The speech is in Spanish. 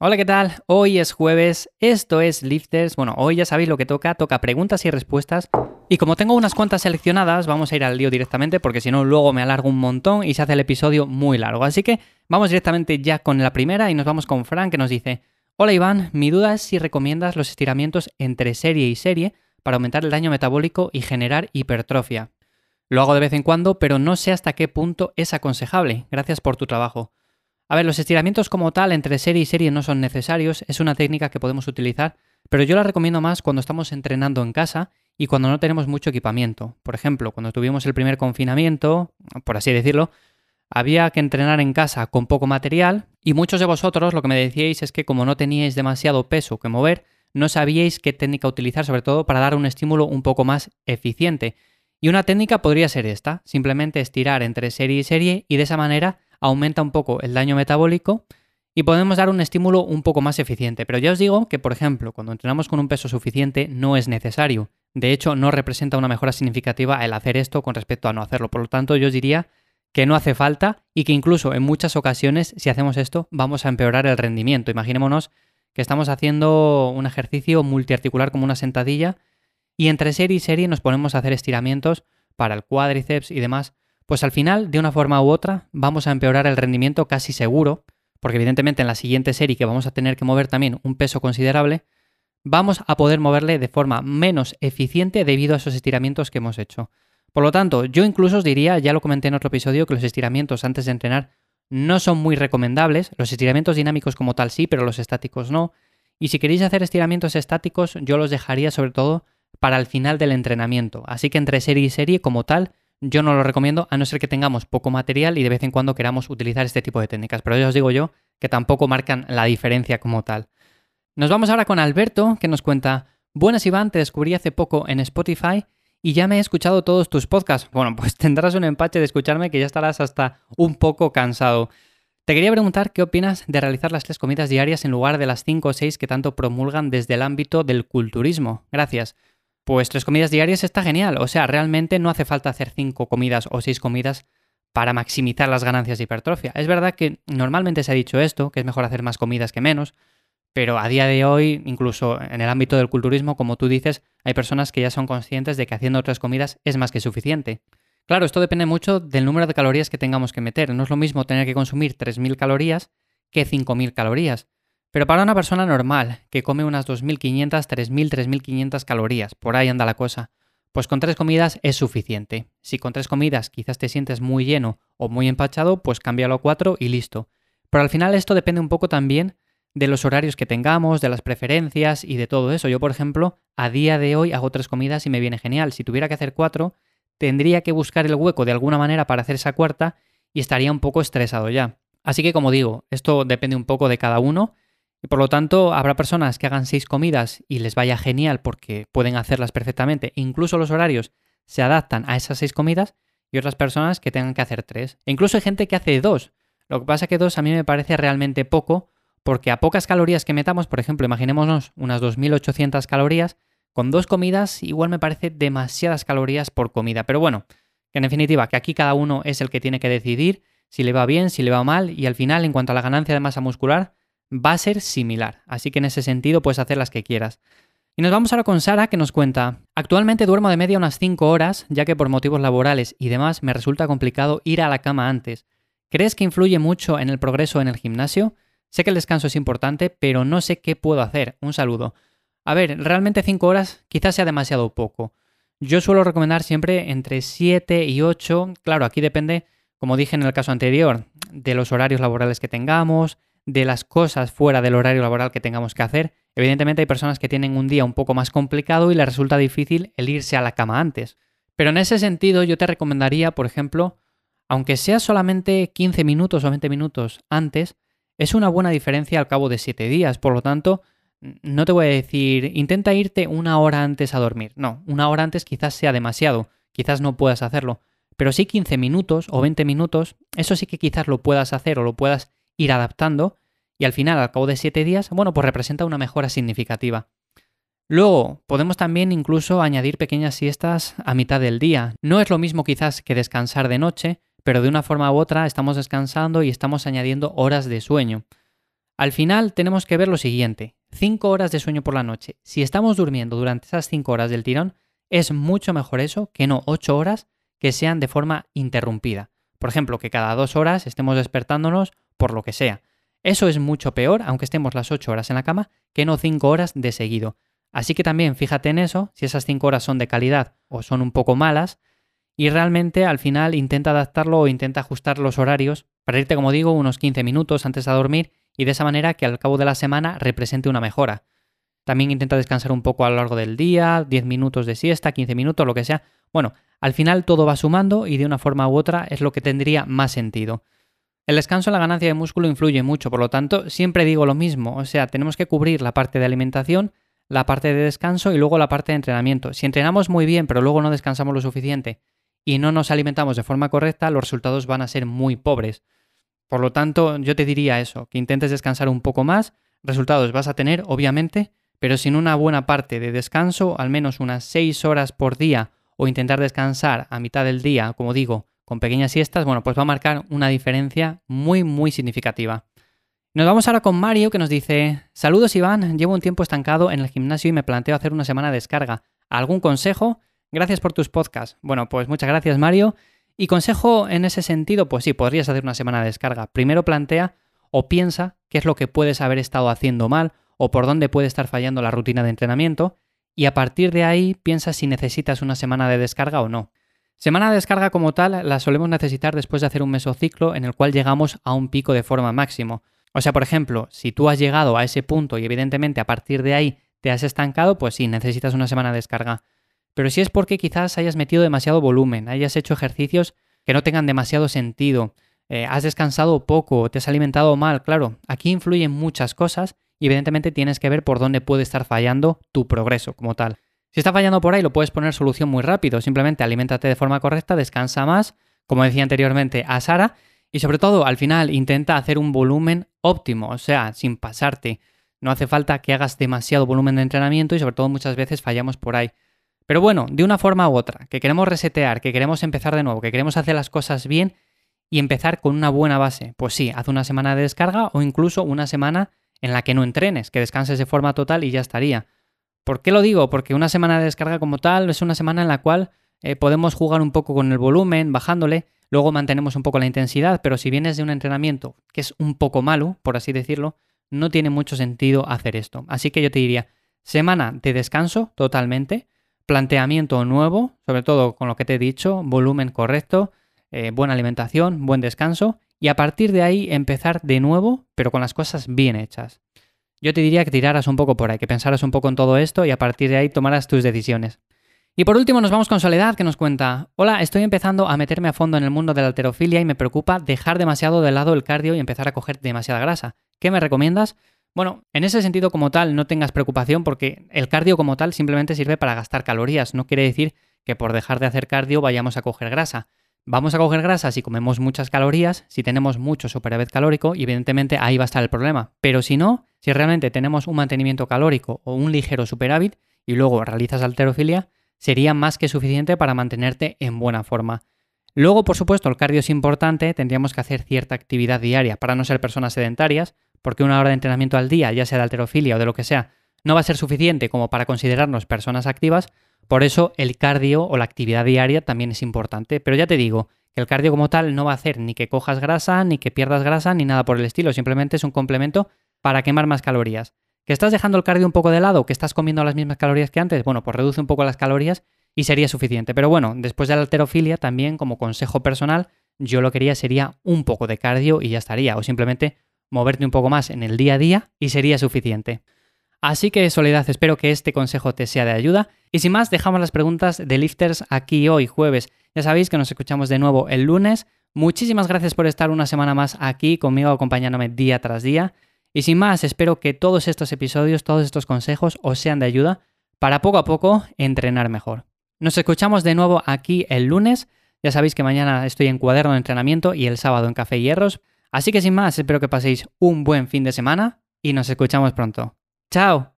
Hola, ¿qué tal? Hoy es jueves, esto es Lifters. Bueno, hoy ya sabéis lo que toca, toca preguntas y respuestas. Y como tengo unas cuantas seleccionadas, vamos a ir al lío directamente porque si no luego me alargo un montón y se hace el episodio muy largo. Así que vamos directamente ya con la primera y nos vamos con Frank que nos dice, Hola Iván, mi duda es si recomiendas los estiramientos entre serie y serie para aumentar el daño metabólico y generar hipertrofia. Lo hago de vez en cuando, pero no sé hasta qué punto es aconsejable. Gracias por tu trabajo. A ver, los estiramientos como tal entre serie y serie no son necesarios, es una técnica que podemos utilizar, pero yo la recomiendo más cuando estamos entrenando en casa y cuando no tenemos mucho equipamiento. Por ejemplo, cuando tuvimos el primer confinamiento, por así decirlo, había que entrenar en casa con poco material y muchos de vosotros lo que me decíais es que como no teníais demasiado peso que mover, no sabíais qué técnica utilizar sobre todo para dar un estímulo un poco más eficiente. Y una técnica podría ser esta, simplemente estirar entre serie y serie y de esa manera aumenta un poco el daño metabólico y podemos dar un estímulo un poco más eficiente. Pero ya os digo que, por ejemplo, cuando entrenamos con un peso suficiente no es necesario. De hecho, no representa una mejora significativa el hacer esto con respecto a no hacerlo. Por lo tanto, yo os diría que no hace falta y que incluso en muchas ocasiones, si hacemos esto, vamos a empeorar el rendimiento. Imaginémonos que estamos haciendo un ejercicio multiarticular como una sentadilla y entre serie y serie nos ponemos a hacer estiramientos para el cuádriceps y demás pues al final, de una forma u otra, vamos a empeorar el rendimiento casi seguro, porque evidentemente en la siguiente serie que vamos a tener que mover también un peso considerable, vamos a poder moverle de forma menos eficiente debido a esos estiramientos que hemos hecho. Por lo tanto, yo incluso os diría, ya lo comenté en otro episodio, que los estiramientos antes de entrenar no son muy recomendables. Los estiramientos dinámicos como tal sí, pero los estáticos no. Y si queréis hacer estiramientos estáticos, yo los dejaría sobre todo para el final del entrenamiento. Así que entre serie y serie como tal, yo no lo recomiendo a no ser que tengamos poco material y de vez en cuando queramos utilizar este tipo de técnicas. Pero ya os digo yo que tampoco marcan la diferencia como tal. Nos vamos ahora con Alberto, que nos cuenta, Buenas Iván, te descubrí hace poco en Spotify y ya me he escuchado todos tus podcasts. Bueno, pues tendrás un empache de escucharme que ya estarás hasta un poco cansado. Te quería preguntar qué opinas de realizar las tres comidas diarias en lugar de las cinco o seis que tanto promulgan desde el ámbito del culturismo. Gracias. Pues tres comidas diarias está genial. O sea, realmente no hace falta hacer cinco comidas o seis comidas para maximizar las ganancias de hipertrofia. Es verdad que normalmente se ha dicho esto, que es mejor hacer más comidas que menos, pero a día de hoy, incluso en el ámbito del culturismo, como tú dices, hay personas que ya son conscientes de que haciendo tres comidas es más que suficiente. Claro, esto depende mucho del número de calorías que tengamos que meter. No es lo mismo tener que consumir 3.000 calorías que 5.000 calorías. Pero para una persona normal, que come unas 2.500, 3.000, 3.500 calorías, por ahí anda la cosa, pues con tres comidas es suficiente. Si con tres comidas quizás te sientes muy lleno o muy empachado, pues cámbialo a cuatro y listo. Pero al final esto depende un poco también de los horarios que tengamos, de las preferencias y de todo eso. Yo, por ejemplo, a día de hoy hago tres comidas y me viene genial. Si tuviera que hacer cuatro, tendría que buscar el hueco de alguna manera para hacer esa cuarta y estaría un poco estresado ya. Así que como digo, esto depende un poco de cada uno y por lo tanto, habrá personas que hagan seis comidas y les vaya genial porque pueden hacerlas perfectamente. Incluso los horarios se adaptan a esas seis comidas y otras personas que tengan que hacer tres. E incluso hay gente que hace dos. Lo que pasa que dos a mí me parece realmente poco porque a pocas calorías que metamos, por ejemplo, imaginémonos unas 2.800 calorías, con dos comidas igual me parece demasiadas calorías por comida. Pero bueno, que en definitiva, que aquí cada uno es el que tiene que decidir si le va bien, si le va mal y al final, en cuanto a la ganancia de masa muscular, va a ser similar, así que en ese sentido puedes hacer las que quieras. Y nos vamos ahora con Sara que nos cuenta, actualmente duermo de media unas 5 horas, ya que por motivos laborales y demás me resulta complicado ir a la cama antes. ¿Crees que influye mucho en el progreso en el gimnasio? Sé que el descanso es importante, pero no sé qué puedo hacer. Un saludo. A ver, realmente 5 horas quizás sea demasiado poco. Yo suelo recomendar siempre entre 7 y 8. Claro, aquí depende, como dije en el caso anterior, de los horarios laborales que tengamos, de las cosas fuera del horario laboral que tengamos que hacer. Evidentemente hay personas que tienen un día un poco más complicado y les resulta difícil el irse a la cama antes. Pero en ese sentido yo te recomendaría, por ejemplo, aunque sea solamente 15 minutos o 20 minutos antes, es una buena diferencia al cabo de 7 días. Por lo tanto, no te voy a decir, intenta irte una hora antes a dormir. No, una hora antes quizás sea demasiado, quizás no puedas hacerlo. Pero sí 15 minutos o 20 minutos, eso sí que quizás lo puedas hacer o lo puedas ir adaptando y al final, al cabo de 7 días, bueno, pues representa una mejora significativa. Luego, podemos también incluso añadir pequeñas siestas a mitad del día. No es lo mismo quizás que descansar de noche, pero de una forma u otra estamos descansando y estamos añadiendo horas de sueño. Al final tenemos que ver lo siguiente. 5 horas de sueño por la noche. Si estamos durmiendo durante esas 5 horas del tirón, es mucho mejor eso que no 8 horas que sean de forma interrumpida. Por ejemplo, que cada 2 horas estemos despertándonos por lo que sea. Eso es mucho peor, aunque estemos las 8 horas en la cama, que no 5 horas de seguido. Así que también fíjate en eso, si esas 5 horas son de calidad o son un poco malas, y realmente al final intenta adaptarlo o intenta ajustar los horarios para irte, como digo, unos 15 minutos antes de dormir y de esa manera que al cabo de la semana represente una mejora. También intenta descansar un poco a lo largo del día, 10 minutos de siesta, 15 minutos, lo que sea. Bueno, al final todo va sumando y de una forma u otra es lo que tendría más sentido. El descanso en la ganancia de músculo influye mucho, por lo tanto, siempre digo lo mismo, o sea, tenemos que cubrir la parte de alimentación, la parte de descanso y luego la parte de entrenamiento. Si entrenamos muy bien pero luego no descansamos lo suficiente y no nos alimentamos de forma correcta, los resultados van a ser muy pobres. Por lo tanto, yo te diría eso, que intentes descansar un poco más, resultados vas a tener, obviamente, pero sin una buena parte de descanso, al menos unas 6 horas por día, o intentar descansar a mitad del día, como digo, con pequeñas siestas, bueno, pues va a marcar una diferencia muy, muy significativa. Nos vamos ahora con Mario que nos dice, saludos Iván, llevo un tiempo estancado en el gimnasio y me planteo hacer una semana de descarga. ¿Algún consejo? Gracias por tus podcasts. Bueno, pues muchas gracias Mario. Y consejo en ese sentido, pues sí, podrías hacer una semana de descarga. Primero plantea o piensa qué es lo que puedes haber estado haciendo mal o por dónde puede estar fallando la rutina de entrenamiento y a partir de ahí piensa si necesitas una semana de descarga o no. Semana de descarga como tal la solemos necesitar después de hacer un mesociclo en el cual llegamos a un pico de forma máximo. O sea, por ejemplo, si tú has llegado a ese punto y evidentemente a partir de ahí te has estancado, pues sí, necesitas una semana de descarga. Pero si es porque quizás hayas metido demasiado volumen, hayas hecho ejercicios que no tengan demasiado sentido, eh, has descansado poco, te has alimentado mal, claro, aquí influyen muchas cosas y evidentemente tienes que ver por dónde puede estar fallando tu progreso como tal. Si está fallando por ahí, lo puedes poner solución muy rápido. Simplemente aliméntate de forma correcta, descansa más, como decía anteriormente a Sara, y sobre todo, al final, intenta hacer un volumen óptimo, o sea, sin pasarte. No hace falta que hagas demasiado volumen de entrenamiento y sobre todo muchas veces fallamos por ahí. Pero bueno, de una forma u otra, que queremos resetear, que queremos empezar de nuevo, que queremos hacer las cosas bien y empezar con una buena base, pues sí, haz una semana de descarga o incluso una semana en la que no entrenes, que descanses de forma total y ya estaría. ¿Por qué lo digo? Porque una semana de descarga como tal es una semana en la cual eh, podemos jugar un poco con el volumen, bajándole, luego mantenemos un poco la intensidad, pero si vienes de un entrenamiento que es un poco malo, por así decirlo, no tiene mucho sentido hacer esto. Así que yo te diría, semana de descanso totalmente, planteamiento nuevo, sobre todo con lo que te he dicho, volumen correcto, eh, buena alimentación, buen descanso, y a partir de ahí empezar de nuevo, pero con las cosas bien hechas. Yo te diría que tiraras un poco por ahí, que pensaras un poco en todo esto y a partir de ahí tomaras tus decisiones. Y por último nos vamos con Soledad que nos cuenta, hola, estoy empezando a meterme a fondo en el mundo de la alterofilia y me preocupa dejar demasiado de lado el cardio y empezar a coger demasiada grasa. ¿Qué me recomiendas? Bueno, en ese sentido como tal no tengas preocupación porque el cardio como tal simplemente sirve para gastar calorías, no quiere decir que por dejar de hacer cardio vayamos a coger grasa. Vamos a coger grasa si comemos muchas calorías, si tenemos mucho superávit calórico y evidentemente ahí va a estar el problema. Pero si no, si realmente tenemos un mantenimiento calórico o un ligero superávit y luego realizas alterofilia, sería más que suficiente para mantenerte en buena forma. Luego, por supuesto, el cardio es importante, tendríamos que hacer cierta actividad diaria para no ser personas sedentarias, porque una hora de entrenamiento al día, ya sea de alterofilia o de lo que sea, no va a ser suficiente como para considerarnos personas activas, por eso el cardio o la actividad diaria también es importante. Pero ya te digo, que el cardio como tal no va a hacer ni que cojas grasa, ni que pierdas grasa, ni nada por el estilo, simplemente es un complemento para quemar más calorías. ¿Que estás dejando el cardio un poco de lado? ¿Que estás comiendo las mismas calorías que antes? Bueno, pues reduce un poco las calorías y sería suficiente. Pero bueno, después de la alterofilia, también como consejo personal, yo lo que haría sería un poco de cardio y ya estaría. O simplemente moverte un poco más en el día a día y sería suficiente. Así que Soledad, espero que este consejo te sea de ayuda. Y sin más, dejamos las preguntas de lifters aquí hoy, jueves. Ya sabéis que nos escuchamos de nuevo el lunes. Muchísimas gracias por estar una semana más aquí conmigo acompañándome día tras día. Y sin más, espero que todos estos episodios, todos estos consejos os sean de ayuda para poco a poco entrenar mejor. Nos escuchamos de nuevo aquí el lunes. Ya sabéis que mañana estoy en cuaderno de entrenamiento y el sábado en Café Hierros. Así que sin más, espero que paséis un buen fin de semana y nos escuchamos pronto. ¡Chao!